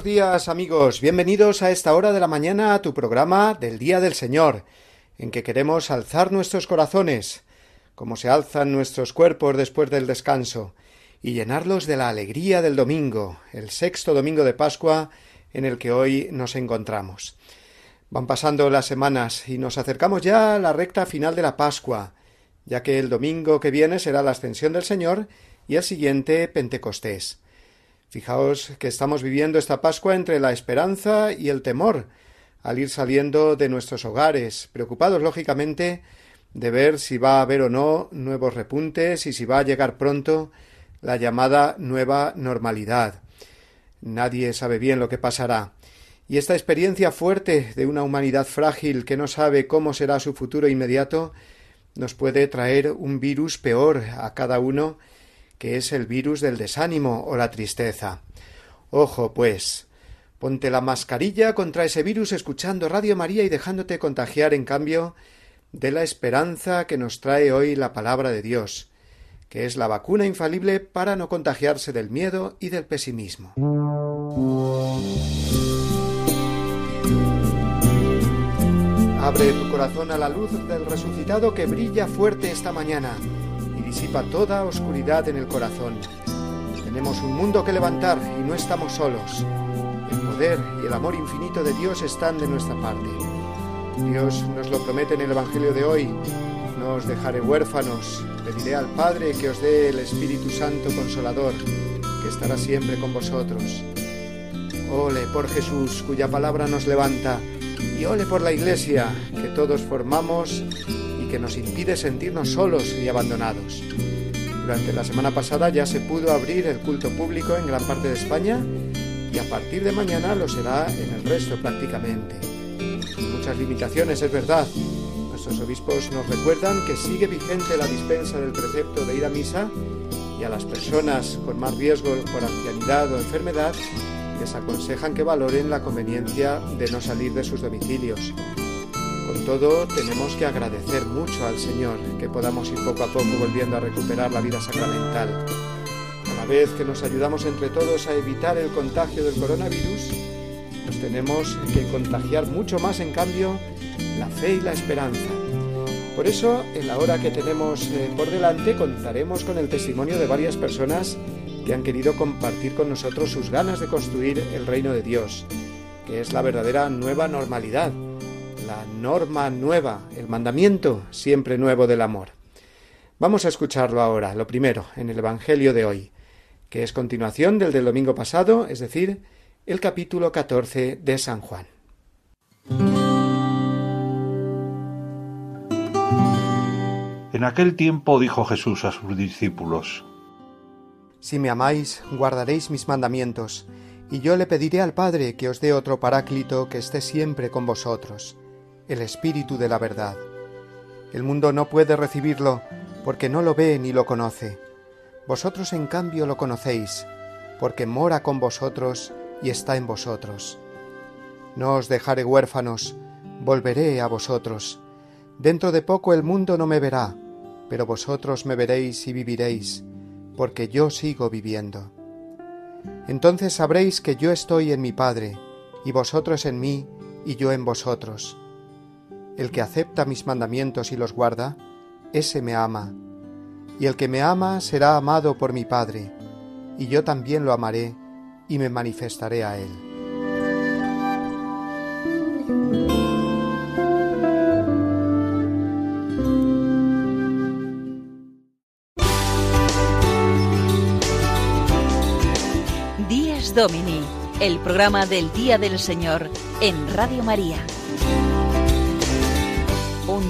Buenos días amigos, bienvenidos a esta hora de la mañana a tu programa del Día del Señor, en que queremos alzar nuestros corazones, como se alzan nuestros cuerpos después del descanso, y llenarlos de la alegría del domingo, el sexto domingo de Pascua en el que hoy nos encontramos. Van pasando las semanas y nos acercamos ya a la recta final de la Pascua, ya que el domingo que viene será la ascensión del Señor y el siguiente Pentecostés. Fijaos que estamos viviendo esta Pascua entre la esperanza y el temor, al ir saliendo de nuestros hogares, preocupados lógicamente de ver si va a haber o no nuevos repuntes y si va a llegar pronto la llamada nueva normalidad. Nadie sabe bien lo que pasará. Y esta experiencia fuerte de una humanidad frágil que no sabe cómo será su futuro inmediato nos puede traer un virus peor a cada uno que es el virus del desánimo o la tristeza. Ojo, pues. Ponte la mascarilla contra ese virus escuchando Radio María y dejándote contagiar, en cambio, de la esperanza que nos trae hoy la palabra de Dios, que es la vacuna infalible para no contagiarse del miedo y del pesimismo. Abre tu corazón a la luz del resucitado que brilla fuerte esta mañana disipa toda oscuridad en el corazón. Tenemos un mundo que levantar y no estamos solos. El poder y el amor infinito de Dios están de nuestra parte. Dios nos lo promete en el Evangelio de hoy. No os dejaré huérfanos. Pediré al Padre que os dé el Espíritu Santo Consolador, que estará siempre con vosotros. Ole por Jesús, cuya palabra nos levanta, y ole por la Iglesia, que todos formamos que nos impide sentirnos solos y abandonados. Durante la semana pasada ya se pudo abrir el culto público en gran parte de España y a partir de mañana lo será en el resto prácticamente. Muchas limitaciones, es verdad. Nuestros obispos nos recuerdan que sigue vigente la dispensa del precepto de ir a misa y a las personas con más riesgo por ancianidad o enfermedad les aconsejan que valoren la conveniencia de no salir de sus domicilios. Con todo, tenemos que agradecer mucho al Señor que podamos ir poco a poco volviendo a recuperar la vida sacramental. A la vez que nos ayudamos entre todos a evitar el contagio del coronavirus, nos tenemos que contagiar mucho más, en cambio, la fe y la esperanza. Por eso, en la hora que tenemos eh, por delante, contaremos con el testimonio de varias personas que han querido compartir con nosotros sus ganas de construir el reino de Dios, que es la verdadera nueva normalidad la norma nueva, el mandamiento siempre nuevo del amor. Vamos a escucharlo ahora, lo primero, en el Evangelio de hoy, que es continuación del del domingo pasado, es decir, el capítulo 14 de San Juan. En aquel tiempo dijo Jesús a sus discípulos, Si me amáis, guardaréis mis mandamientos, y yo le pediré al Padre que os dé otro paráclito que esté siempre con vosotros el Espíritu de la verdad. El mundo no puede recibirlo porque no lo ve ni lo conoce. Vosotros en cambio lo conocéis, porque mora con vosotros y está en vosotros. No os dejaré huérfanos, volveré a vosotros. Dentro de poco el mundo no me verá, pero vosotros me veréis y viviréis, porque yo sigo viviendo. Entonces sabréis que yo estoy en mi Padre, y vosotros en mí, y yo en vosotros. El que acepta mis mandamientos y los guarda, ese me ama. Y el que me ama será amado por mi Padre, y yo también lo amaré y me manifestaré a él. Días Domini, el programa del Día del Señor en Radio María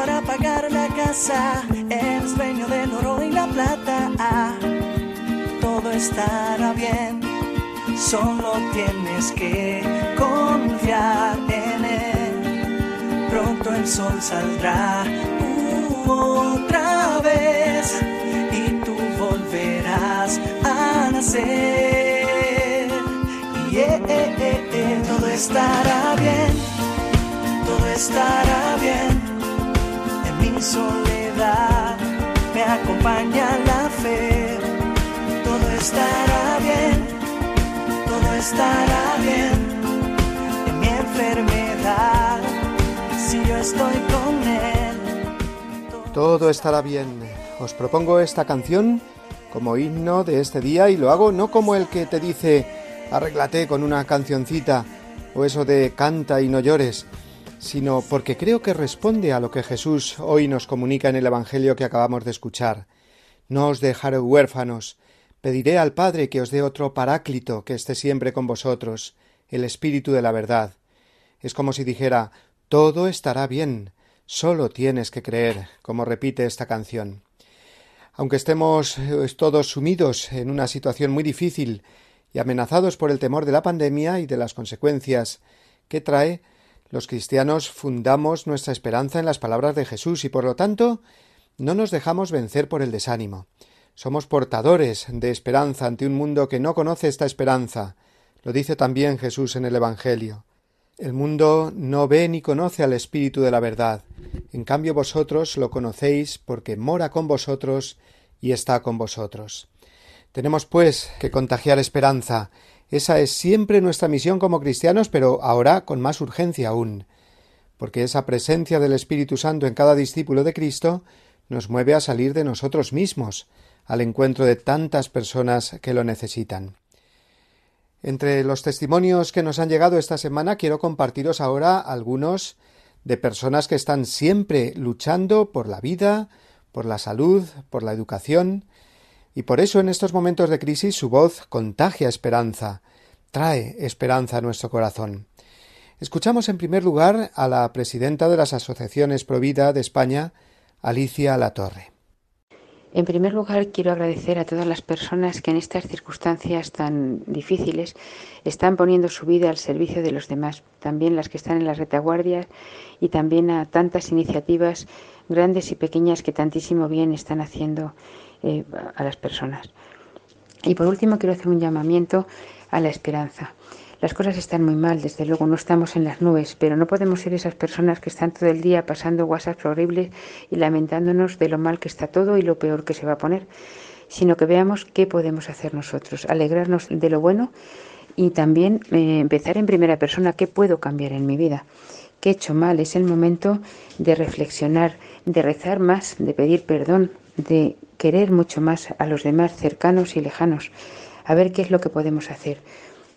Para pagar la casa, el dueño del oro y la plata, todo estará bien. Solo tienes que confiar en él. Pronto el sol saldrá otra vez y tú volverás a nacer. todo estará bien, todo estará bien. Soledad me acompaña la fe. Todo estará bien, todo estará bien. En mi enfermedad, si yo estoy con él. Todo estará bien. Os propongo esta canción como himno de este día y lo hago no como el que te dice arréglate con una cancioncita o eso de canta y no llores, sino porque creo que responde a lo que Jesús hoy nos comunica en el Evangelio que acabamos de escuchar. No os dejaré huérfanos, pediré al Padre que os dé otro paráclito que esté siempre con vosotros, el Espíritu de la verdad. Es como si dijera todo estará bien, solo tienes que creer, como repite esta canción. Aunque estemos eh, todos sumidos en una situación muy difícil y amenazados por el temor de la pandemia y de las consecuencias que trae, los cristianos fundamos nuestra esperanza en las palabras de Jesús y por lo tanto no nos dejamos vencer por el desánimo. Somos portadores de esperanza ante un mundo que no conoce esta esperanza. Lo dice también Jesús en el Evangelio. El mundo no ve ni conoce al Espíritu de la verdad. En cambio vosotros lo conocéis porque mora con vosotros y está con vosotros. Tenemos, pues, que contagiar esperanza. Esa es siempre nuestra misión como cristianos, pero ahora con más urgencia aún, porque esa presencia del Espíritu Santo en cada discípulo de Cristo nos mueve a salir de nosotros mismos, al encuentro de tantas personas que lo necesitan. Entre los testimonios que nos han llegado esta semana quiero compartiros ahora algunos de personas que están siempre luchando por la vida, por la salud, por la educación, y por eso en estos momentos de crisis su voz contagia esperanza, trae esperanza a nuestro corazón. Escuchamos en primer lugar a la presidenta de las asociaciones Provida de España, Alicia Latorre. En primer lugar, quiero agradecer a todas las personas que en estas circunstancias tan difíciles están poniendo su vida al servicio de los demás, también las que están en las retaguardias y también a tantas iniciativas grandes y pequeñas que tantísimo bien están haciendo eh, a las personas. Y por último quiero hacer un llamamiento a la esperanza. Las cosas están muy mal, desde luego no estamos en las nubes, pero no podemos ser esas personas que están todo el día pasando WhatsApp horribles y lamentándonos de lo mal que está todo y lo peor que se va a poner, sino que veamos qué podemos hacer nosotros, alegrarnos de lo bueno y también eh, empezar en primera persona qué puedo cambiar en mi vida, qué he hecho mal. Es el momento de reflexionar, de rezar más, de pedir perdón, de querer mucho más a los demás cercanos y lejanos, a ver qué es lo que podemos hacer.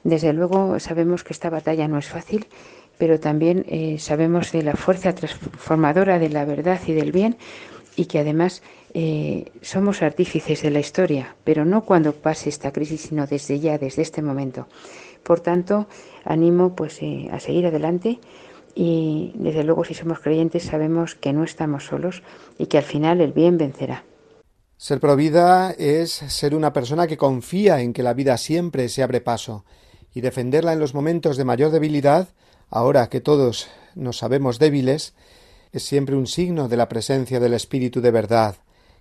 Desde luego sabemos que esta batalla no es fácil, pero también eh, sabemos de la fuerza transformadora de la verdad y del bien y que además eh, somos artífices de la historia, pero no cuando pase esta crisis, sino desde ya, desde este momento. Por tanto, animo pues eh, a seguir adelante y desde luego si somos creyentes sabemos que no estamos solos y que al final el bien vencerá. Ser provida es ser una persona que confía en que la vida siempre se abre paso y defenderla en los momentos de mayor debilidad, ahora que todos nos sabemos débiles, es siempre un signo de la presencia del Espíritu de verdad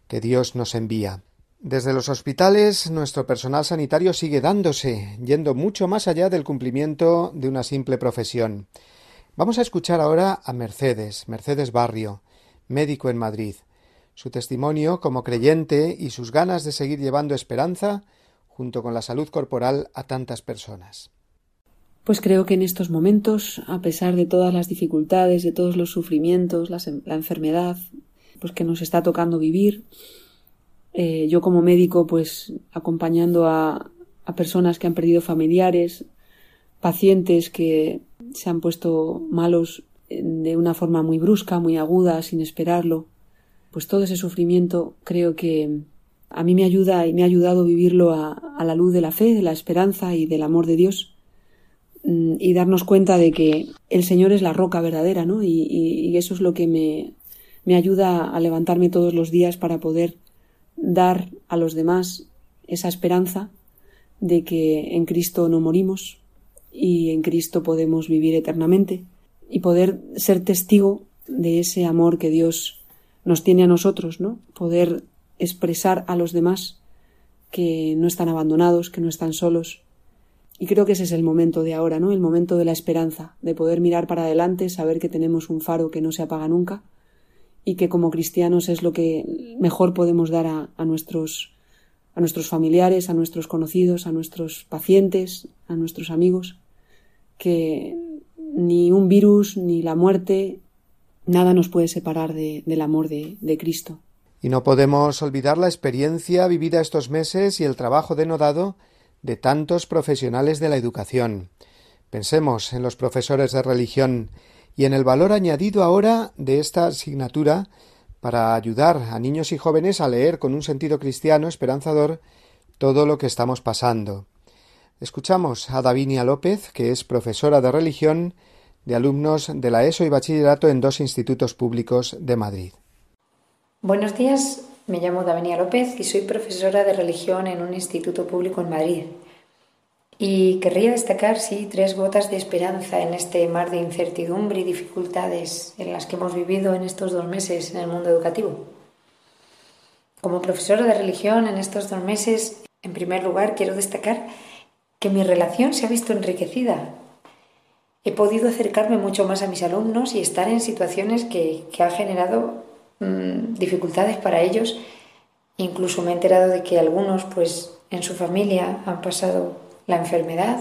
que Dios nos envía. Desde los hospitales nuestro personal sanitario sigue dándose, yendo mucho más allá del cumplimiento de una simple profesión. Vamos a escuchar ahora a Mercedes, Mercedes Barrio, médico en Madrid. Su testimonio como creyente y sus ganas de seguir llevando esperanza, junto con la salud corporal, a tantas personas. Pues creo que en estos momentos, a pesar de todas las dificultades, de todos los sufrimientos, la, enfermedad, pues que nos está tocando vivir, eh, yo como médico, pues acompañando a, a personas que han perdido familiares, pacientes que se han puesto malos de una forma muy brusca, muy aguda, sin esperarlo, pues todo ese sufrimiento creo que a mí me ayuda y me ha ayudado vivirlo a, la luz de la fe, de la esperanza y del amor de Dios mm, y darnos cuenta de que el Señor es la roca verdadera, ¿no? Y, eso es lo que me, me ayuda a levantarme todos los días para poder dar a los demás esa esperanza de que en Cristo no morimos y en Cristo podemos vivir eternamente y poder ser testigo de ese amor que Dios nos tiene a nosotros, ¿no? Poder expresar a los demás que no están abandonados, que no están solos. Y creo que ese es el momento de ahora, ¿no? El momento de la esperanza, de poder mirar para adelante, saber que tenemos un faro que no se apaga nunca y que como cristianos es lo que mejor podemos dar a, nuestros a nuestros familiares, a nuestros conocidos, a nuestros pacientes, a nuestros amigos, que ni un virus, ni la muerte, nada nos puede separar del amor de, de Cristo. Y no podemos olvidar la experiencia vivida estos meses y el trabajo denodado de tantos profesionales de la educación. Pensemos en los profesores de religión y en el valor añadido ahora de esta asignatura para ayudar a niños y jóvenes a leer con un sentido cristiano esperanzador todo lo que estamos pasando. Escuchamos a Davinia López, que es profesora de religión de alumnos de la ESO y bachillerato en dos institutos públicos de Madrid. Buenos días, me llamo Davinia López y soy profesora de religión en un instituto público en Madrid. Y querría destacar, sí, tres gotas de esperanza en este mar de incertidumbre y dificultades en las que hemos vivido en estos dos meses en el mundo educativo. Como profesora de religión en estos dos meses, en primer lugar, quiero destacar que mi relación se ha visto enriquecida. He podido acercarme mucho más a mis alumnos y estar en situaciones que, han generado mm, dificultades para ellos. Incluso me he enterado de que algunos, pues, en su familia han pasado la enfermedad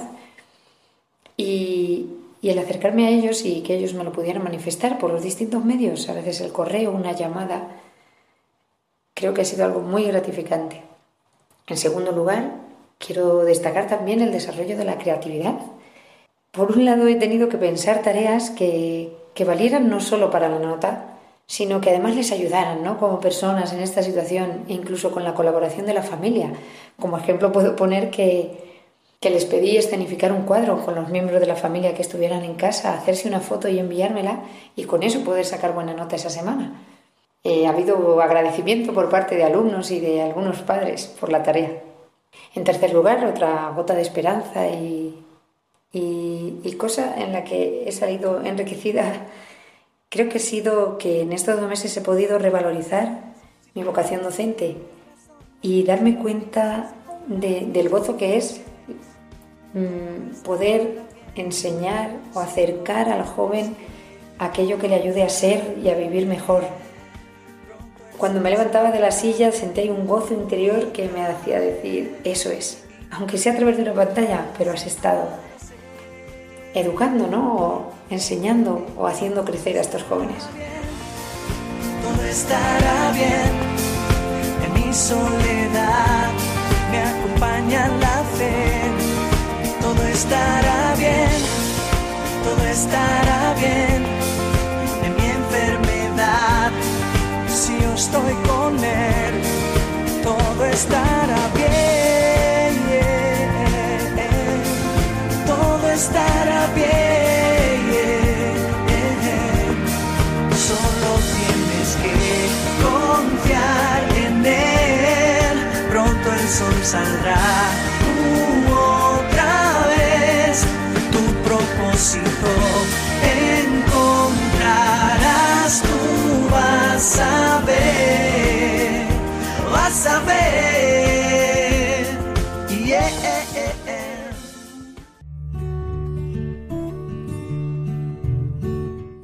y el acercarme a ellos y que ellos me lo pudieran manifestar por los distintos medios, a veces el correo, una llamada, creo que ha sido algo muy gratificante. En segundo lugar, Quiero destacar también el desarrollo de la creatividad. Por un lado, he tenido que pensar tareas que, que valieran no solo para la nota, sino que además les ayudaran ¿no? como personas en esta situación, incluso con la colaboración de la familia. Como ejemplo puedo poner que, que les pedí escenificar un cuadro con los miembros de la familia que estuvieran en casa, hacerse una foto y enviármela y con eso poder sacar buena nota esa semana. Eh, ha habido agradecimiento por parte de alumnos y de algunos padres por la tarea. En tercer lugar, otra gota de esperanza y, cosa en la que he salido enriquecida, creo que ha sido que en estos dos meses he podido revalorizar mi vocación docente y darme cuenta del gozo que es mm, poder enseñar o acercar al joven aquello que le ayude a ser y a vivir mejor, cuando me levantaba de la silla sentí un gozo interior que me hacía decir, eso es, aunque sea a través de una pantalla, pero has estado educando, ¿no? O enseñando o haciendo crecer a estos jóvenes. Todo estará bien, en mi soledad me acompaña la fe. Todo estará bien, todo estará bien estoy con Él, todo estará bien, estará bien. Solo tienes que confiar en Él, pronto el sol saldrá. otra vez tu propósito encontrarás tú vas a ver, vas a ver.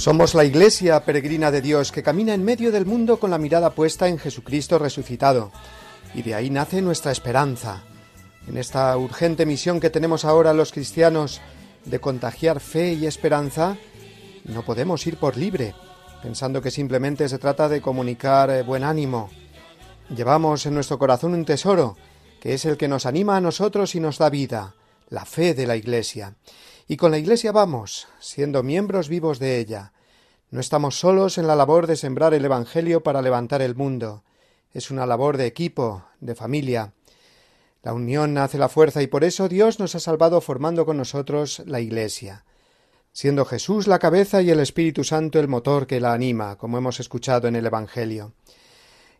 Somos la Iglesia peregrina de Dios que camina en medio del mundo con la mirada puesta en Jesucristo resucitado. Y de ahí nace nuestra esperanza. En esta urgente misión que tenemos ahora los cristianos de contagiar fe y esperanza, no podemos ir por libre, pensando que simplemente se trata de comunicar eh, buen ánimo. Llevamos en nuestro corazón un tesoro, que es el que nos anima a nosotros y nos da vida, la fe de la Iglesia. Y con la Iglesia vamos, siendo miembros vivos de ella. No estamos solos en la labor de sembrar el Evangelio para levantar el mundo. Es una labor de equipo, de familia. La unión hace la fuerza y por eso Dios nos ha salvado formando con nosotros la Iglesia, siendo Jesús la cabeza y el Espíritu Santo el motor que la anima, como hemos escuchado en el Evangelio.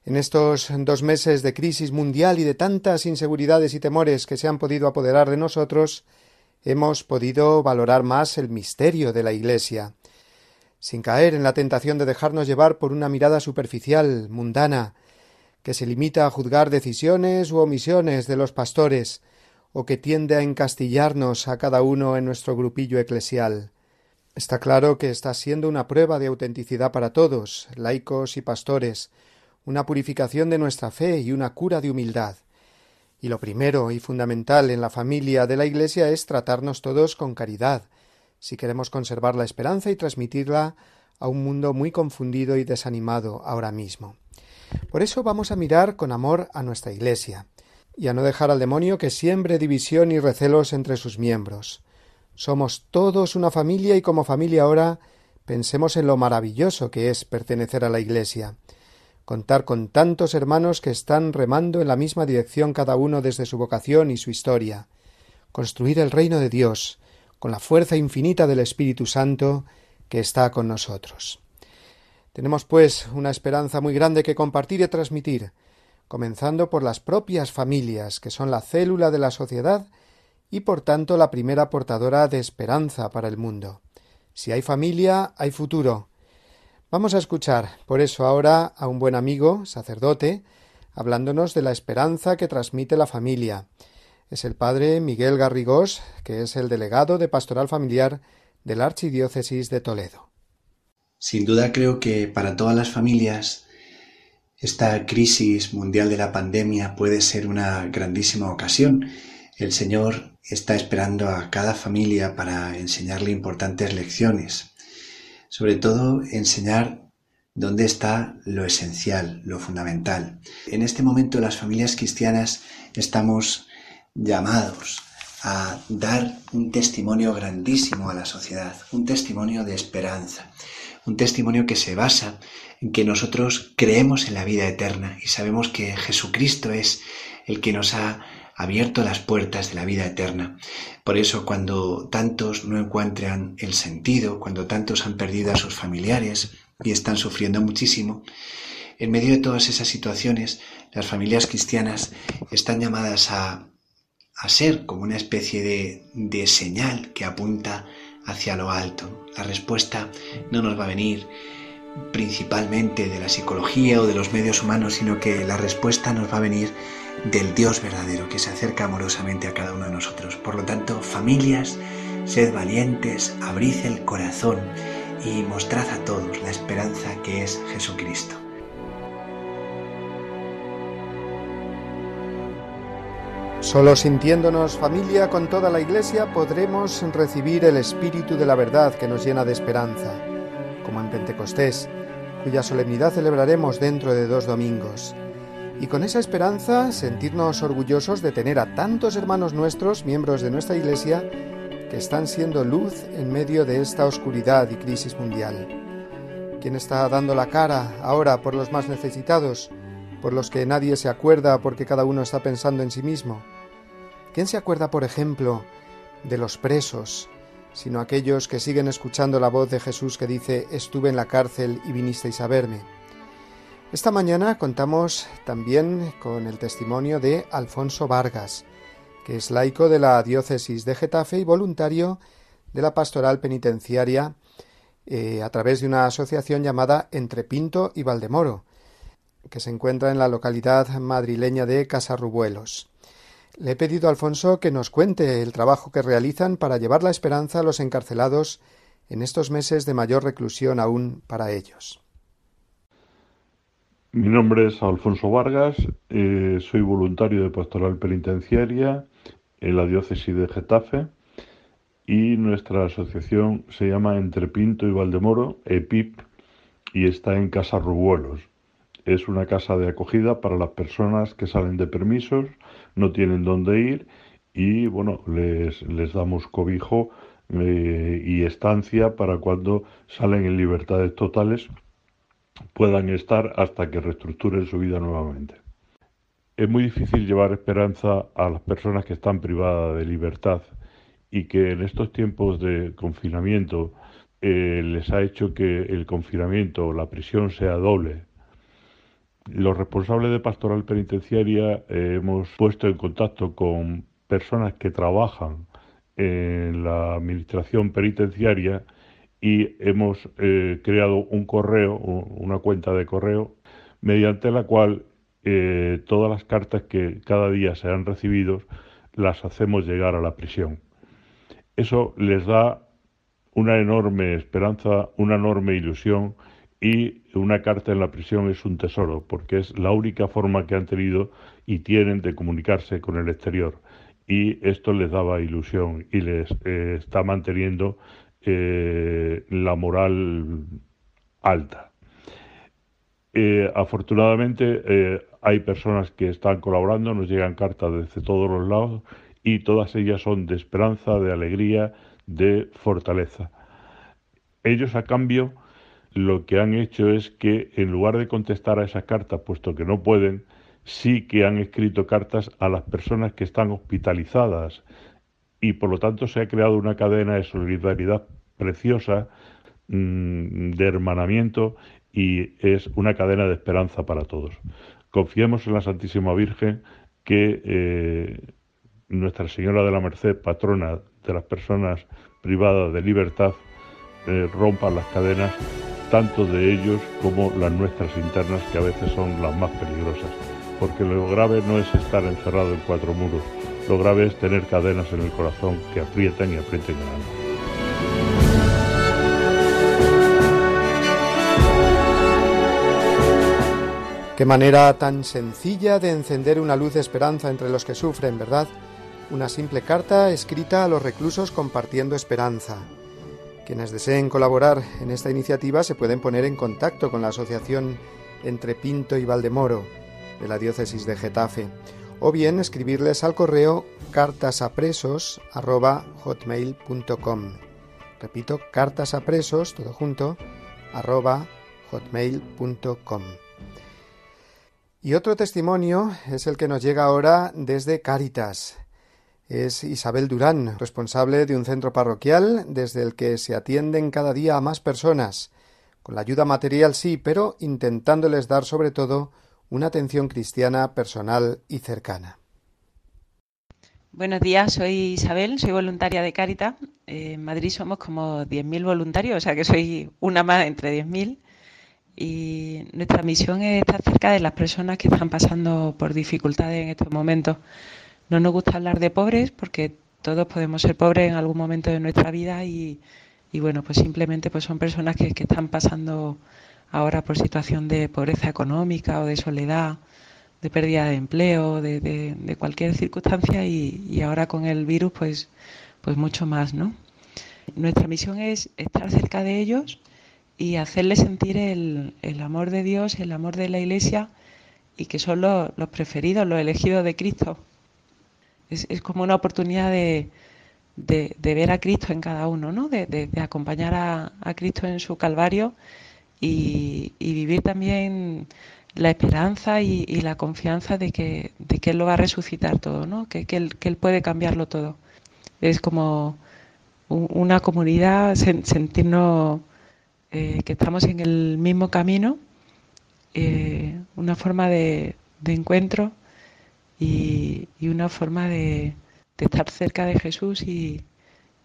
En estos dos meses de crisis mundial y de tantas inseguridades y temores que se han podido apoderar de nosotros, hemos podido valorar más el misterio de la Iglesia, sin caer en la tentación de dejarnos llevar por una mirada superficial, mundana, que se limita a juzgar decisiones u omisiones de los pastores, o que tiende a encastillarnos a cada uno en nuestro grupillo eclesial. Está claro que está siendo una prueba de autenticidad para todos, laicos y pastores, una purificación de nuestra fe y una cura de humildad. Y lo primero y fundamental en la familia de la Iglesia es tratarnos todos con caridad, si queremos conservar la esperanza y transmitirla a un mundo muy confundido y desanimado ahora mismo. Por eso vamos a mirar con amor a nuestra Iglesia, y a no dejar al demonio que siembre división y recelos entre sus miembros. Somos todos una familia y como familia ahora pensemos en lo maravilloso que es pertenecer a la Iglesia contar con tantos hermanos que están remando en la misma dirección cada uno desde su vocación y su historia, construir el reino de Dios con la fuerza infinita del Espíritu Santo que está con nosotros. Tenemos, pues, una esperanza muy grande que compartir y transmitir, comenzando por las propias familias, que son la célula de la sociedad y por tanto la primera portadora de esperanza para el mundo. Si hay familia, hay futuro, Vamos a escuchar, por eso, ahora a un buen amigo, sacerdote, hablándonos de la esperanza que transmite la familia. Es el padre Miguel Garrigós, que es el delegado de Pastoral Familiar de la Archidiócesis de Toledo. Sin duda creo que para todas las familias esta crisis mundial de la pandemia puede ser una grandísima ocasión. El Señor está esperando a cada familia para enseñarle importantes lecciones sobre todo enseñar dónde está lo esencial, lo fundamental. En este momento las familias cristianas estamos llamados a dar un testimonio grandísimo a la sociedad, un testimonio de esperanza, un testimonio que se basa en que nosotros creemos en la vida eterna y sabemos que Jesucristo es el que nos ha abierto las puertas de la vida eterna. Por eso cuando tantos no encuentran el sentido, cuando tantos han perdido a sus familiares y están sufriendo muchísimo, En medio de todas esas situaciones, las familias cristianas están llamadas a, a ser como una especie de, de señal que apunta hacia lo alto. La respuesta no nos va a venir principalmente de la psicología o de los medios humanos, sino que la respuesta nos va a venir del Dios verdadero que se acerca amorosamente a cada uno de nosotros. Por lo tanto, familias, sed valientes, abrid el corazón y mostrad a todos la esperanza que es Jesucristo. Solo sintiéndonos familia con toda la Iglesia podremos recibir el Espíritu de la verdad que nos llena de esperanza, como en Pentecostés, cuya solemnidad celebraremos dentro de dos domingos. Y con esa esperanza sentirnos orgullosos de tener a tantos hermanos nuestros, miembros de nuestra Iglesia, que están siendo luz en medio de esta oscuridad y crisis mundial. ¿Quién está dando la cara ahora por los más necesitados? por los que nadie se acuerda porque cada uno está pensando en sí mismo? ¿Quién se acuerda, por ejemplo, de los presos, sino aquellos que siguen escuchando la voz de Jesús que dice, estuve en la cárcel y vinisteis a verme? Esta mañana contamos también con el testimonio de Alfonso Vargas, que es laico de la diócesis de Getafe y voluntario de la pastoral penitenciaria eh, a través de una asociación llamada Entre Pinto y Valdemoro, que se encuentra en la localidad madrileña de Casarrubuelos. Le he pedido a Alfonso que nos cuente el trabajo que realizan para llevar la esperanza a los encarcelados en estos meses de mayor reclusión aún para ellos. Mi nombre es Alfonso Vargas, eh, soy voluntario de pastoral penitenciaria en la diócesis de Getafe y nuestra asociación se llama Entre Pinto y Valdemoro, EPIP, y está en Casarrubuelos. Es una casa de acogida para las personas que salen de permisos, no tienen dónde ir y bueno, les, les damos cobijo eh, y estancia para cuando salen en libertades totales puedan estar hasta que reestructuren su vida nuevamente. Es muy difícil llevar esperanza a las personas que están privadas de libertad y que en estos tiempos de confinamiento eh, les ha hecho que el confinamiento o la prisión sea doble los responsables de pastoral penitenciaria eh, hemos puesto en contacto con personas que trabajan en la administración penitenciaria y hemos eh, creado un correo, una cuenta de correo, mediante la cual eh, todas las cartas que cada día se han recibido las hacemos llegar a la prisión. Eso les da una enorme esperanza, una enorme ilusión y una carta en la prisión es un tesoro, porque es la única forma que han tenido y tienen de comunicarse con el exterior. Y esto les daba ilusión y les eh, está manteniendo eh, la moral alta. Eh, afortunadamente hay personas que están colaborando, nos llegan cartas desde todos los lados y todas ellas son de esperanza, de alegría, de fortaleza. Ellos a cambio lo que han hecho es que en lugar de contestar a esas cartas, puesto que no pueden, sí que han escrito cartas a las personas que están hospitalizadas y por lo tanto se ha creado una cadena de solidaridad preciosa, mm, de hermanamiento y es una cadena de esperanza para todos. Confiemos en la Santísima Virgen que eh, Nuestra Señora de la Merced, patrona de las personas privadas de libertad, eh, rompa las cadenas tanto de ellos como las nuestras internas, que a veces son las más peligrosas. Porque lo grave no es estar encerrado en cuatro muros, lo grave es tener cadenas en el corazón que aprietan y aprieten el alma. Qué manera tan sencilla de encender una luz de esperanza entre los que sufren, ¿verdad? Una simple carta escrita a los reclusos compartiendo esperanza. Quienes deseen colaborar en esta iniciativa se pueden poner en contacto con la asociación Entre Pinto y Valdemoro de la diócesis de Getafe o bien escribirles al correo cartasapresos@hotmail.com. Repito, cartasapresos todo junto. Y otro testimonio es el que nos llega ahora desde Cáritas es Isabel Durán, responsable de un centro parroquial desde el que se atienden cada día a más personas, Con la ayuda material sí, pero intentándoles dar sobre todo una atención cristiana personal y cercana. Buenos días, soy Isabel, soy voluntaria de Caritas. en Madrid somos como 10.000 voluntarios, o sea que soy una más entre 10.000. Y nuestra misión es estar cerca de las personas que están pasando por dificultades en estos momentos. No nos gusta hablar de pobres porque todos podemos ser pobres en algún momento de nuestra vida y, bueno, pues simplemente pues son personas que, están pasando ahora por situación de pobreza económica o de soledad, de pérdida de empleo, de, de, cualquier circunstancia y, ahora con el virus pues, pues mucho más, ¿no? Nuestra misión es estar cerca de ellos y hacerles sentir el, el amor de Dios, el amor de la Iglesia y que son los preferidos, los elegidos de Cristo. Es, es como una oportunidad de, de, ver a Cristo en cada uno, ¿no? de, acompañar a, a, Cristo en su Calvario y, y vivir también la esperanza y, la confianza de que, de que Él lo va a resucitar todo, ¿no? que, que, él, que él puede cambiarlo todo. Es como una comunidad, sentirnos eh, que estamos en el mismo camino, eh, una forma de, de encuentro y, una forma de, de, estar cerca de Jesús y,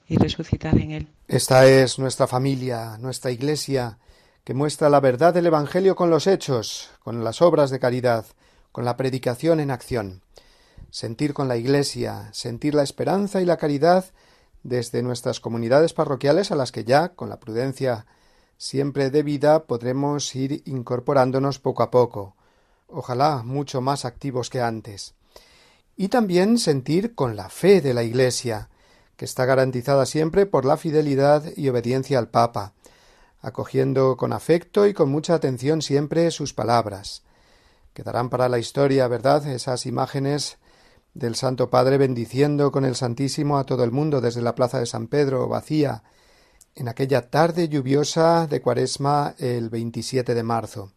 y resucitar en Él. Esta es nuestra familia, nuestra iglesia que muestra la verdad del Evangelio con los hechos, con las obras de caridad, con la predicación en acción. Sentir con la Iglesia, sentir la esperanza y la caridad desde nuestras comunidades parroquiales a las que ya, con la prudencia siempre debida, podremos ir incorporándonos poco a poco, ojalá mucho más activos que antes. Y también sentir con la fe de la Iglesia, que está garantizada siempre por la fidelidad y obediencia al Papa, acogiendo con afecto y con mucha atención siempre sus palabras. Quedarán para la historia, ¿verdad?, esas imágenes del Santo Padre bendiciendo con el Santísimo a todo el mundo desde la plaza de San Pedro vacía en aquella tarde lluviosa de Cuaresma el 27 de marzo.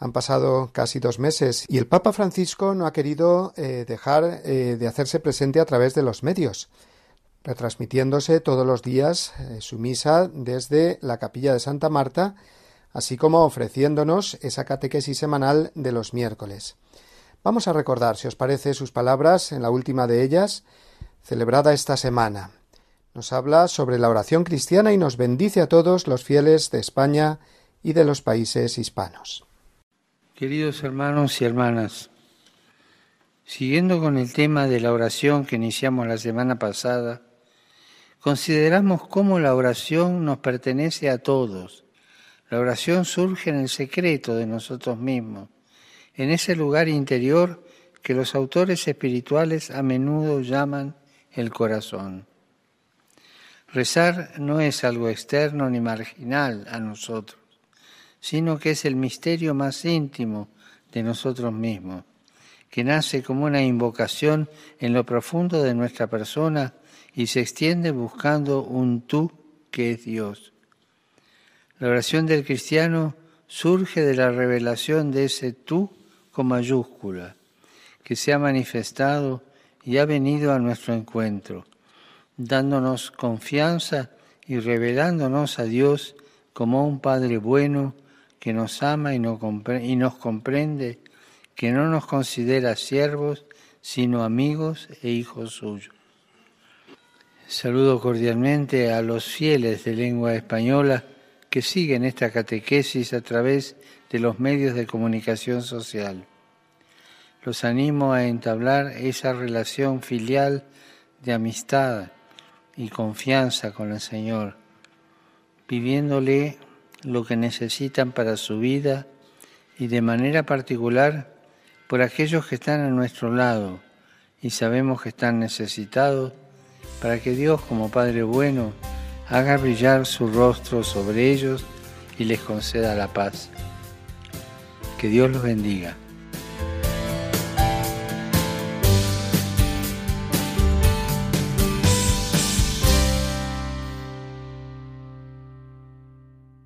Han pasado casi dos meses y el Papa Francisco no ha querido eh, dejar eh, de hacerse presente a través de los medios retransmitiéndose todos los días eh, su misa desde la capilla de Santa Marta, así como ofreciéndonos esa catequesis semanal de los miércoles. Vamos a recordar, si os parece, sus palabras en la última de ellas, celebrada esta semana. Nos habla sobre la oración cristiana y nos bendice a todos los fieles de España y de los países hispanos. Queridos hermanos y hermanas, siguiendo con el tema de la oración que iniciamos la semana pasada, consideramos cómo la oración nos pertenece a todos. La oración surge en el secreto de nosotros mismos, en ese lugar interior que los autores espirituales a menudo llaman el corazón. Rezar no es algo externo ni marginal a nosotros, sino que es el misterio más íntimo de nosotros mismos, que nace como una invocación en lo profundo de nuestra persona y se extiende buscando un tú que es Dios. La oración del cristiano surge de la revelación de ese tú con mayúscula, que se ha manifestado y ha venido a nuestro encuentro, dándonos confianza y revelándonos a Dios como un Padre bueno que nos ama y nos comprende, que no nos considera siervos, sino amigos e hijos suyos. Saludo cordialmente a los fieles de lengua española que siguen esta catequesis a través de los medios de comunicación social. Los animo a entablar esa relación filial de amistad y confianza con el Señor, pidiéndole lo que necesitan para su vida y de manera particular por aquellos que están a nuestro lado y sabemos que están necesitados para que Dios como Padre bueno haga brillar su rostro sobre ellos y les conceda la paz. Que Dios los bendiga.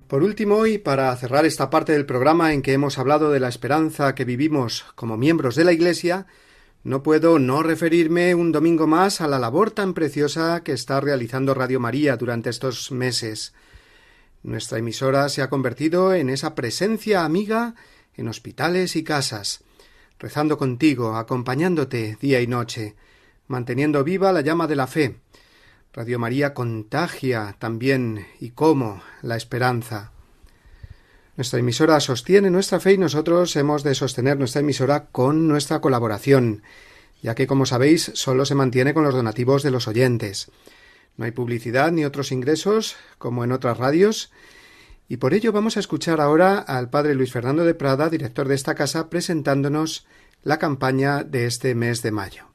Por último, y para cerrar esta parte del programa en que hemos hablado de la esperanza que vivimos como miembros de la Iglesia, no puedo no referirme un domingo más a la labor tan preciosa que está realizando Radio María durante estos meses. Nuestra emisora se ha convertido en esa presencia amiga en hospitales y casas, rezando contigo, acompañándote día y noche, manteniendo viva la llama de la fe. Radio María contagia también y cómo la esperanza. Nuestra emisora sostiene nuestra fe y nosotros hemos de sostener nuestra emisora con nuestra colaboración, ya que, como sabéis, solo se mantiene con los donativos de los oyentes. No hay publicidad ni otros ingresos, como en otras radios, y por ello vamos a escuchar ahora al padre Luis Fernando de Prada, director de esta casa, presentándonos la campaña de este mes de mayo.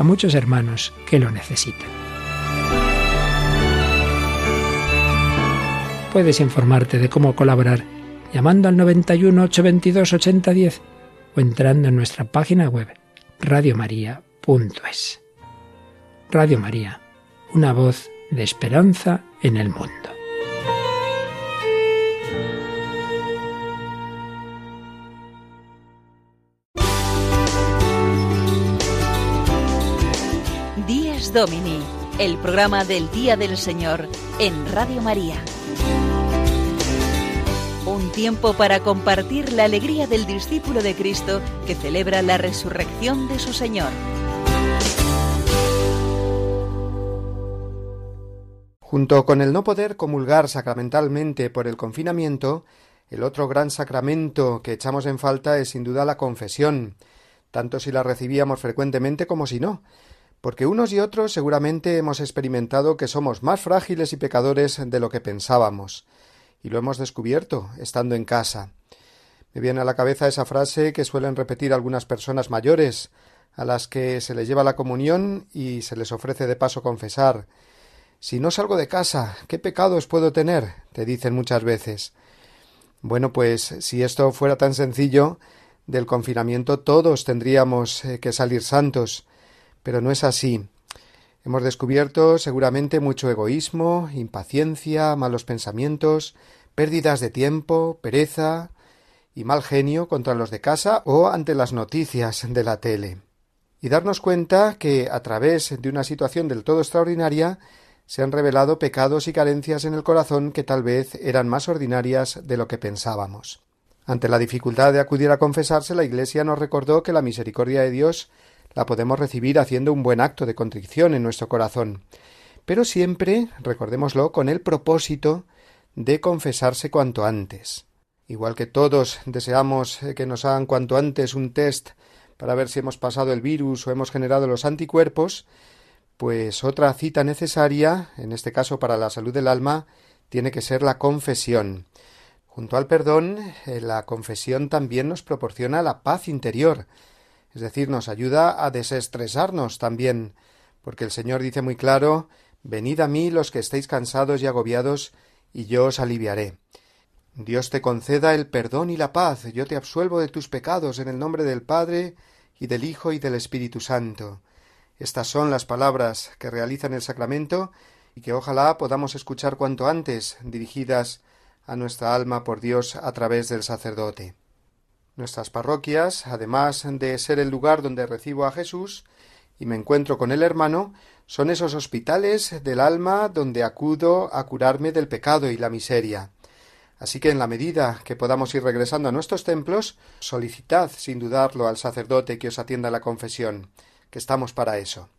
a muchos hermanos que lo necesitan. Puedes informarte de cómo colaborar llamando al 91 822 8010 o entrando en nuestra página web radiomaria.es. Radio María, una voz de esperanza en el mundo. Domini, el programa del Día del Señor en Radio María. Un tiempo para compartir la alegría del discípulo de Cristo que celebra la resurrección de su Señor. Junto con el no poder comulgar sacramentalmente por el confinamiento, el otro gran sacramento que echamos en falta es sin duda la confesión, tanto si la recibíamos frecuentemente como si no, porque unos y otros seguramente hemos experimentado que somos más frágiles y pecadores de lo que pensábamos, y lo hemos descubierto estando en casa. Me viene a la cabeza esa frase que suelen repetir algunas personas mayores, a las que se les lleva la comunión y se les ofrece de paso confesar, si no salgo de casa, ¿qué pecados puedo tener? te dicen muchas veces. Bueno, pues si esto fuera tan sencillo, del confinamiento todos tendríamos eh, que salir santos, pero no es así. Hemos descubierto seguramente mucho egoísmo, impaciencia, malos pensamientos, pérdidas de tiempo, pereza y mal genio contra los de casa o ante las noticias de la tele. Y darnos cuenta que a través de una situación del todo extraordinaria se han revelado pecados y carencias en el corazón que tal vez eran más ordinarias de lo que pensábamos. Ante la dificultad de acudir a confesarse, la Iglesia nos recordó que la misericordia de Dios la podemos recibir haciendo un buen acto de contrición en nuestro corazón, pero siempre, recordémoslo, con el propósito de confesarse cuanto antes. Igual que todos deseamos que nos hagan cuanto antes un test para ver si hemos pasado el virus o hemos generado los anticuerpos, pues otra cita necesaria, en este caso para la salud del alma, tiene que ser la confesión. Junto al perdón, eh, la confesión también nos proporciona la paz interior, es decir, nos ayuda a desestresarnos también, porque el Señor dice muy claro Venid a mí los que estéis cansados y agobiados, y yo os aliviaré. Dios te conceda el perdón y la paz, yo te absuelvo de tus pecados en el nombre del Padre, y del Hijo y del Espíritu Santo. Estas son las palabras que realizan el sacramento y que ojalá podamos escuchar cuanto antes, dirigidas a nuestra alma por Dios a través del sacerdote. Nuestras parroquias, además de ser el lugar donde recibo a Jesús y me encuentro con el hermano, son esos hospitales del alma donde acudo a curarme del pecado y la miseria. Así que en la medida que podamos ir regresando a nuestros templos, solicitad sin dudarlo al sacerdote que os atienda la confesión, que estamos para eso.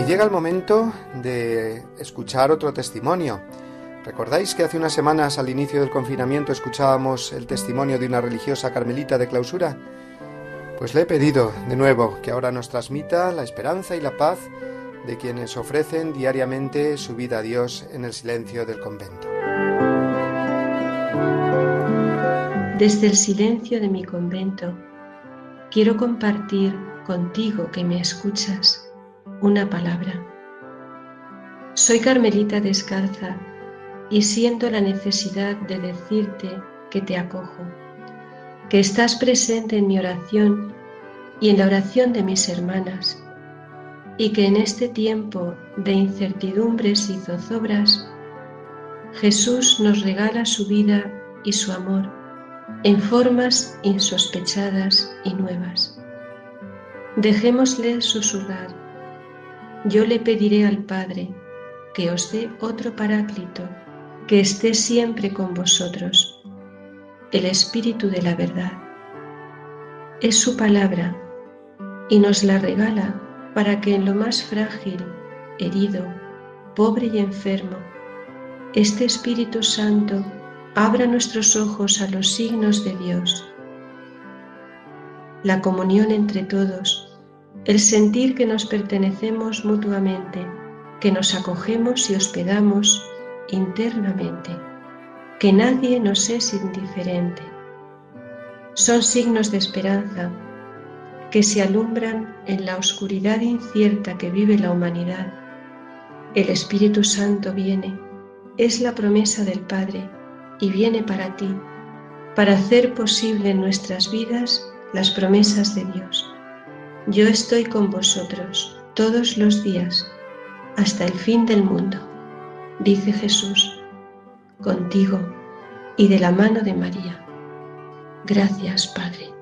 Y llega el momento de escuchar otro testimonio. ¿Recordáis que hace unas semanas al inicio del confinamiento escuchábamos el testimonio de una religiosa carmelita de clausura? Pues le he pedido de nuevo que ahora nos transmita la esperanza y la paz de quienes ofrecen diariamente su vida a Dios en el silencio del convento. Desde el silencio de mi convento, quiero compartir contigo que me escuchas una palabra. Soy Carmelita descalza y siento la necesidad de decirte que te acojo, que estás presente en mi oración y en la oración de mis hermanas, y que en este tiempo de incertidumbres y zozobras, Jesús nos regala su vida y su amor en formas insospechadas y nuevas. Dejémosle susurrar. Yo le pediré al Padre que os dé otro paráclito, que esté siempre con vosotros, el Espíritu de la verdad. Es su palabra y nos la regala para que en lo más frágil, herido, pobre y enfermo, este Espíritu Santo abra nuestros ojos a los signos de Dios. La comunión entre todos, el sentir que nos pertenecemos mutuamente, que nos acogemos y hospedamos internamente, que nadie nos es indiferente. Son signos de esperanza que se alumbran en la oscuridad incierta que vive la humanidad. El Espíritu Santo viene, es la promesa del Padre y viene para ti, para hacer posible en nuestras vidas las promesas de Dios. Yo estoy con vosotros todos los días hasta el fin del mundo, dice Jesús, contigo y de la mano de María. Gracias, Padre.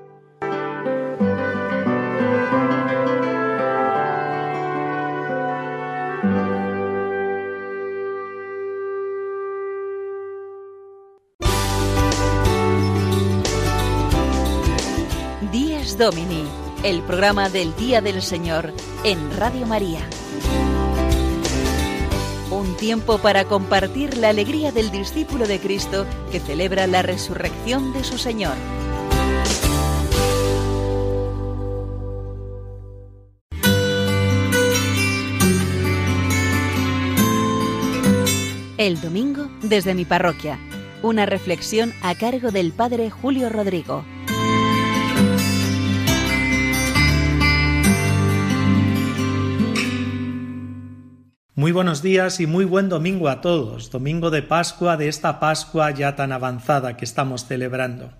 Domini, el programa del Día del Señor en Radio María. Un tiempo para compartir la alegría del discípulo de Cristo que celebra la resurrección de su Señor. El domingo desde mi parroquia. Una reflexión a cargo del Padre Julio Rodrigo. Muy buenos días y muy buen domingo a todos, domingo de Pascua de esta Pascua ya tan avanzada que estamos celebrando.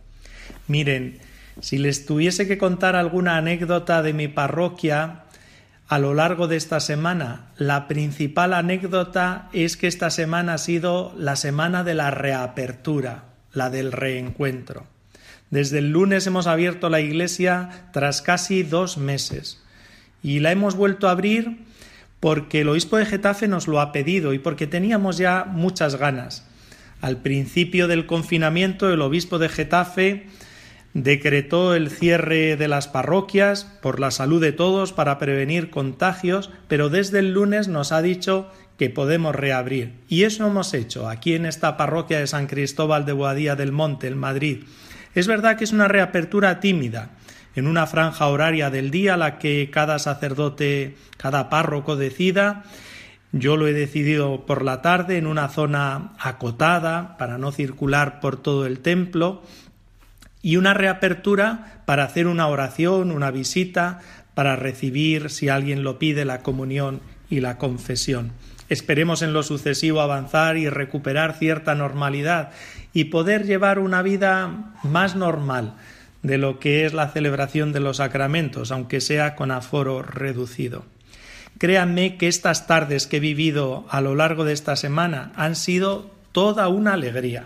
Miren, si les tuviese que contar alguna anécdota de mi parroquia a lo largo de esta semana, la principal anécdota es que esta semana ha sido la semana de la reapertura, la del reencuentro. Desde el lunes hemos abierto la iglesia tras casi dos meses y la hemos vuelto a abrir porque el obispo de Getafe nos lo ha pedido y porque teníamos ya muchas ganas. Al principio del confinamiento, el obispo de Getafe decretó el cierre de las parroquias por la salud de todos para prevenir contagios, pero desde el lunes nos ha dicho que podemos reabrir. Y eso hemos hecho aquí en esta parroquia de San Cristóbal de Boadía del Monte, en Madrid. Es verdad que es una reapertura tímida, en una franja horaria del día la que cada sacerdote, cada párroco decida. Yo lo he decidido por la tarde en una zona acotada para no circular por todo el templo y una reapertura para hacer una oración, una visita, para recibir, si alguien lo pide, la comunión y la confesión. Esperemos en lo sucesivo avanzar y recuperar cierta normalidad y poder llevar una vida más normal, de lo que es la celebración de los sacramentos, aunque sea con aforo reducido. Créanme que estas tardes que he vivido a lo largo de esta semana han sido toda una alegría.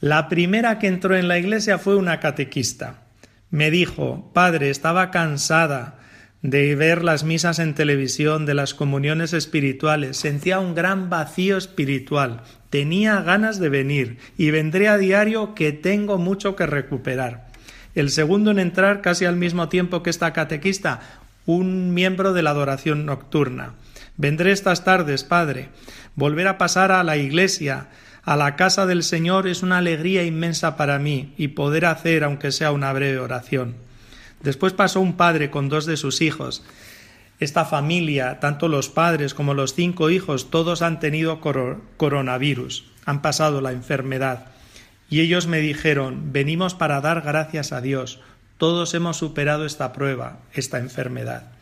La primera que entró en la iglesia fue una catequista. Me dijo, Padre, estaba cansada de ver las misas en televisión, de las comuniones espirituales, sentía un gran vacío espiritual, tenía ganas de venir y vendré a diario que tengo mucho que recuperar. El segundo en entrar casi al mismo tiempo que esta catequista, un miembro de la adoración nocturna. Vendré estas tardes, Padre. Volver a pasar a la iglesia, a la casa del Señor es una alegría inmensa para mí y poder hacer, aunque sea una breve oración. Después pasó un padre con dos de sus hijos. Esta familia, tanto los padres como los cinco hijos, todos han tenido coronavirus, han pasado la enfermedad. Y ellos me dijeron, venimos para dar gracias a Dios, todos hemos superado esta prueba, esta enfermedad.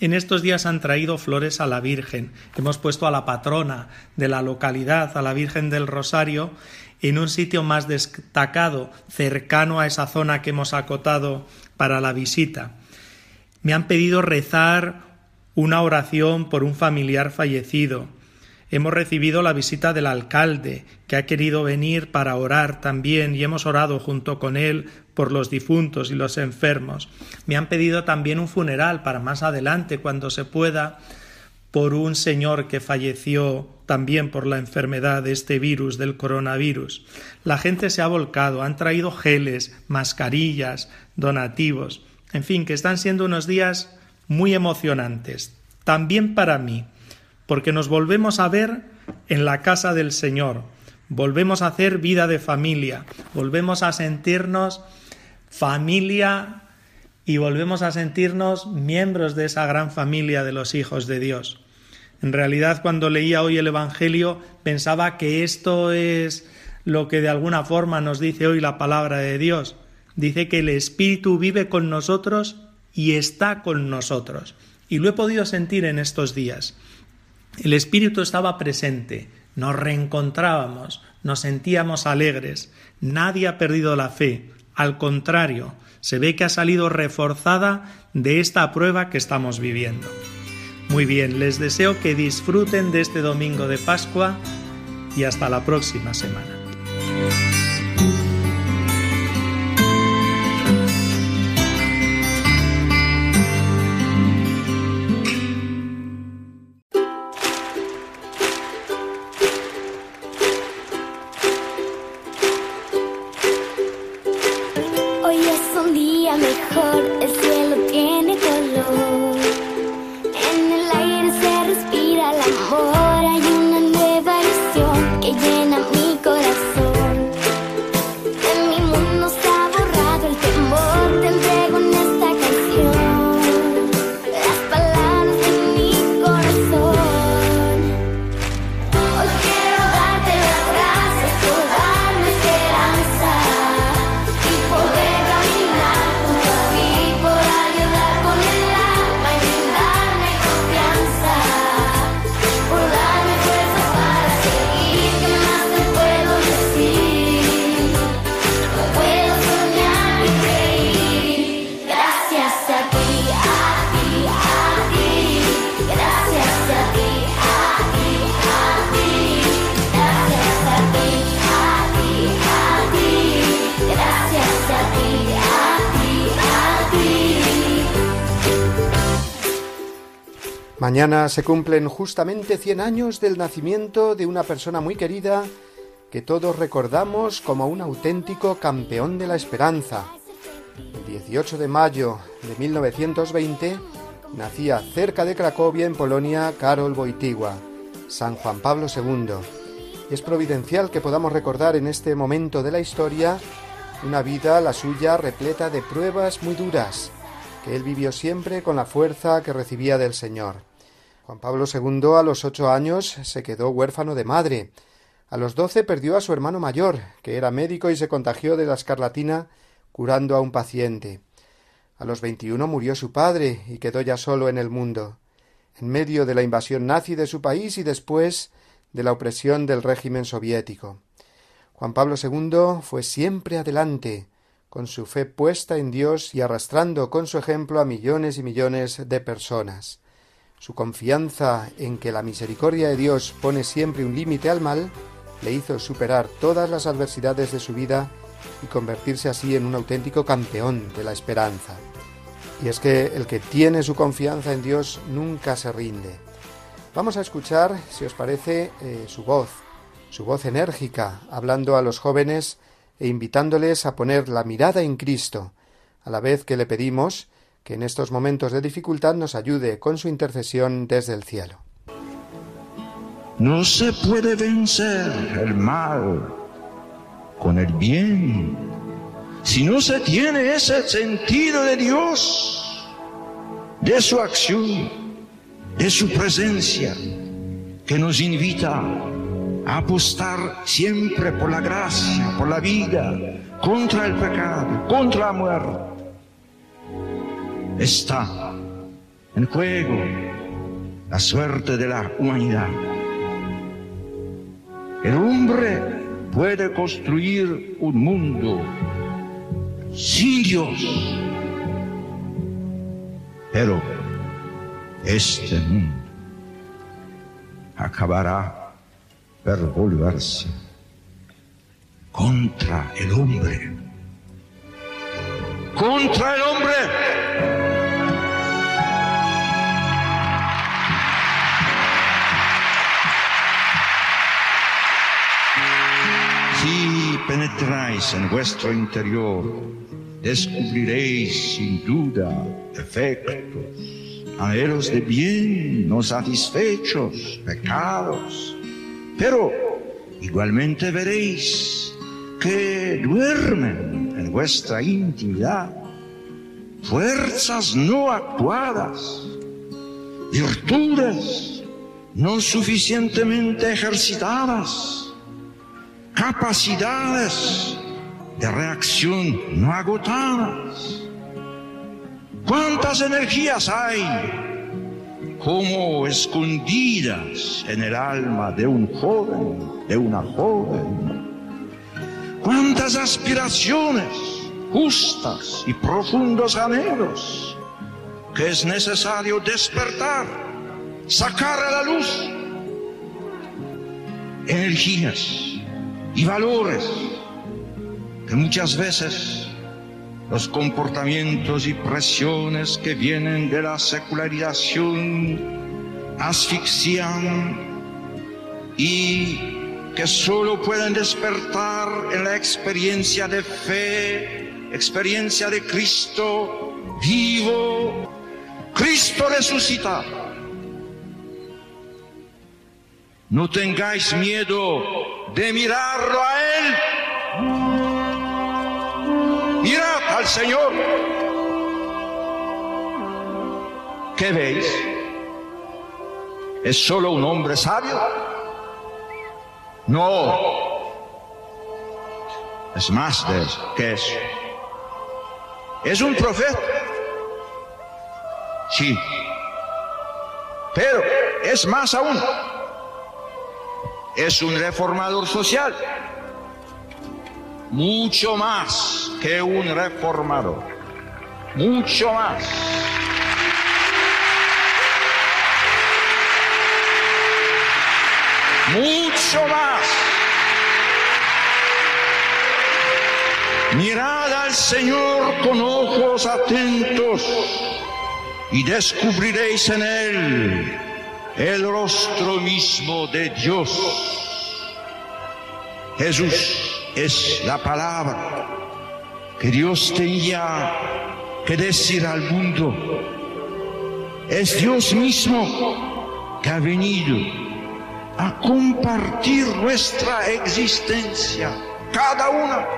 En estos días han traído flores a la Virgen. Hemos puesto a la patrona de la localidad, a la Virgen del Rosario, en un sitio más destacado, cercano a esa zona que hemos acotado para la visita. Me han pedido rezar una oración por un familiar fallecido. Hemos recibido la visita del alcalde, que ha querido venir para orar también, y hemos orado junto con él por los difuntos y los enfermos. Me han pedido también un funeral para más adelante, cuando se pueda, por un señor que falleció también por la enfermedad de este virus, del coronavirus. La gente se ha volcado, han traído geles, mascarillas, donativos, en fin, que están siendo unos días muy emocionantes, también para mí, porque nos volvemos a ver en la casa del Señor, volvemos a hacer vida de familia, volvemos a sentirnos familia y volvemos a sentirnos miembros de esa gran familia de los hijos de Dios. En realidad, cuando leía hoy el Evangelio, pensaba que esto es lo que de alguna forma nos dice hoy la palabra de Dios. Dice que el Espíritu vive con nosotros y está con nosotros. Y lo he podido sentir en estos días. El Espíritu estaba presente, nos reencontrábamos, nos sentíamos alegres, nadie ha perdido la fe, al contrario, se ve que ha salido reforzada de esta prueba que estamos viviendo. Muy bien, les deseo que disfruten de este domingo de Pascua y hasta la próxima semana. Mañana se cumplen justamente 100 años del nacimiento de una persona muy querida que todos recordamos como un auténtico campeón de la esperanza. El 18 de mayo de 1920 nacía cerca de Cracovia, en Polonia, Karol Wojtyła, San Juan Pablo II. Es providencial que podamos recordar en este momento de la historia una vida, la suya, repleta de pruebas muy duras, que él vivió siempre con la fuerza que recibía del Señor. Juan Pablo II a los ocho años se quedó huérfano de madre. A los doce perdió a su hermano mayor, que era médico y se contagió de la escarlatina curando a un paciente. A los veintiuno murió su padre y quedó ya solo en el mundo, en medio de la invasión nazi de su país y después de la opresión del régimen soviético. Juan Pablo II fue siempre adelante, con su fe puesta en Dios y arrastrando con su ejemplo a millones y millones de personas. Su confianza en que la misericordia de Dios pone siempre un límite al mal le hizo superar todas las adversidades de su vida y convertirse así en un auténtico campeón de la esperanza. Y es que el que tiene su confianza en Dios nunca se rinde. Vamos a escuchar, si os parece, eh, su voz, su voz enérgica, hablando a los jóvenes e invitándoles a poner la mirada en Cristo, a la vez que le pedimos que en estos momentos de dificultad nos ayude con su intercesión desde el cielo. No se puede vencer el mal con el bien si no se tiene ese sentido de Dios, de su acción, de su presencia, que nos invita a apostar siempre por la gracia, por la vida, contra el pecado, contra la muerte. Está en juego la suerte de la humanidad. El hombre puede construir un mundo sin Dios. Pero este mundo acabará por volverse contra el hombre. Contra el hombre. Si penetráis en vuestro interior, descubriréis sin duda defectos, anhelos de bien no satisfechos, pecados, pero igualmente veréis que duermen en vuestra intimidad fuerzas no actuadas, virtudes no suficientemente ejercitadas, capacidades de reacción no agotadas. ¿Cuántas energías hay como escondidas en el alma de un joven, de una joven? ¿Cuántas aspiraciones justas y profundos anhelos que es necesario despertar, sacar a la luz? Energías y valores que muchas veces los comportamientos y presiones que vienen de la secularización asfixian y que solo pueden despertar en la experiencia de fe, experiencia de Cristo vivo, Cristo resucitado. No tengáis miedo de mirarlo a Él. Mirad al Señor. ¿Qué veis? ¿Es solo un hombre sabio? No. Es más de eso. ¿Qué es? ¿Es un profeta? Sí. Pero es más aún es un reformador social, mucho más que un reformador, mucho más. Mucho más. Mirad al Señor con ojos atentos y descubriréis en Él el rostro mismo de Dios. Jesús es la palabra que Dios tenía que decir al mundo. Es Dios mismo que ha venido a compartir nuestra existencia, cada una.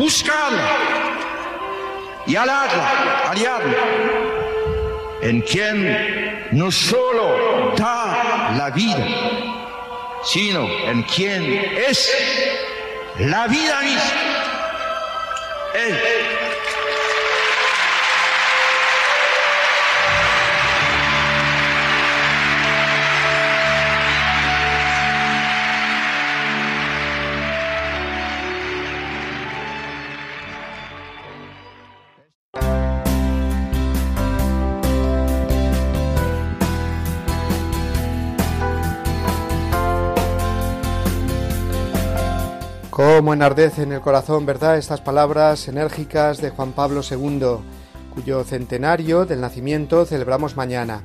Buscarla y alarla, aliarla, en quien no solo da la vida, sino en quien es la vida misma. Él Cómo enardece en el corazón, ¿verdad?, estas palabras enérgicas de Juan Pablo II, cuyo centenario del nacimiento celebramos mañana,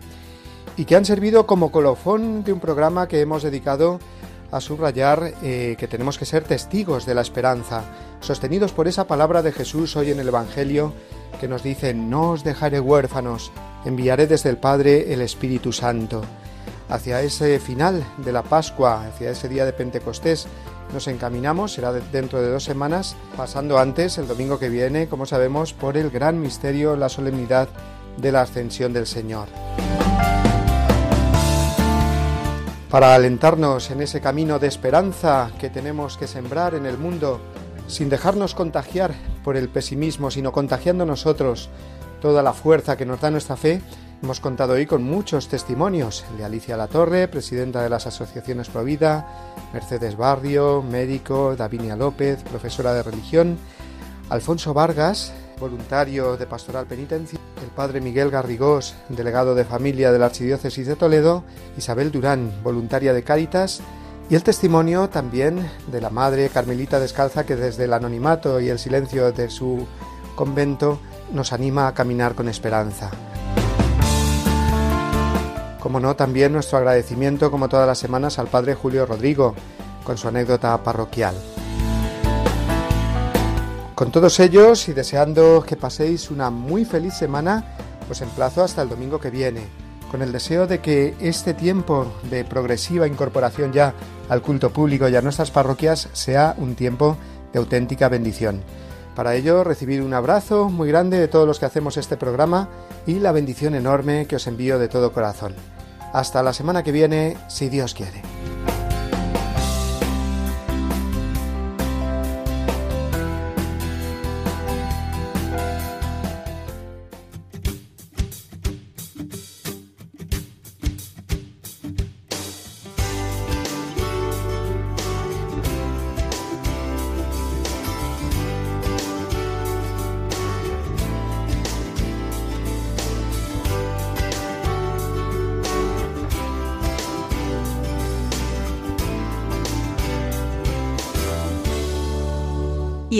y que han servido como colofón de un programa que hemos dedicado a subrayar eh, que tenemos que ser testigos de la esperanza, sostenidos por esa palabra de Jesús hoy en el Evangelio que nos dice, no os dejaré huérfanos, enviaré desde el Padre el Espíritu Santo. Hacia ese final de la Pascua, hacia ese día de Pentecostés, nos encaminamos, será dentro de dos semanas, pasando antes, el domingo que viene, como sabemos, por el gran misterio, la solemnidad de la ascensión del Señor. Para alentarnos en ese camino de esperanza que tenemos que sembrar en el mundo, sin dejarnos contagiar por el pesimismo, sino contagiando nosotros toda la fuerza que nos da nuestra fe, Hemos contado hoy con muchos testimonios, el de Alicia Latorre, presidenta de las asociaciones Provida, Mercedes Barrio, médico, Davinia López, profesora de religión, Alfonso Vargas, voluntario de Pastoral Penitencia, el padre Miguel Garrigós, delegado de familia de la Archidiócesis de Toledo, Isabel Durán, voluntaria de Cáritas, y el testimonio también de la madre Carmelita Descalza que desde el anonimato y el silencio de su convento nos anima a caminar con esperanza. Como no, también nuestro agradecimiento, como todas las semanas, al Padre Julio Rodrigo, con su anécdota parroquial. Con todos ellos y deseando que paséis una muy feliz semana, os emplazo hasta el domingo que viene, con el deseo de que este tiempo de progresiva incorporación ya al culto público y a nuestras parroquias sea un tiempo de auténtica bendición. Para ello, recibid un abrazo muy grande de todos los que hacemos este programa y la bendición enorme que os envío de todo corazón. Hasta la semana que viene, si Dios quiere.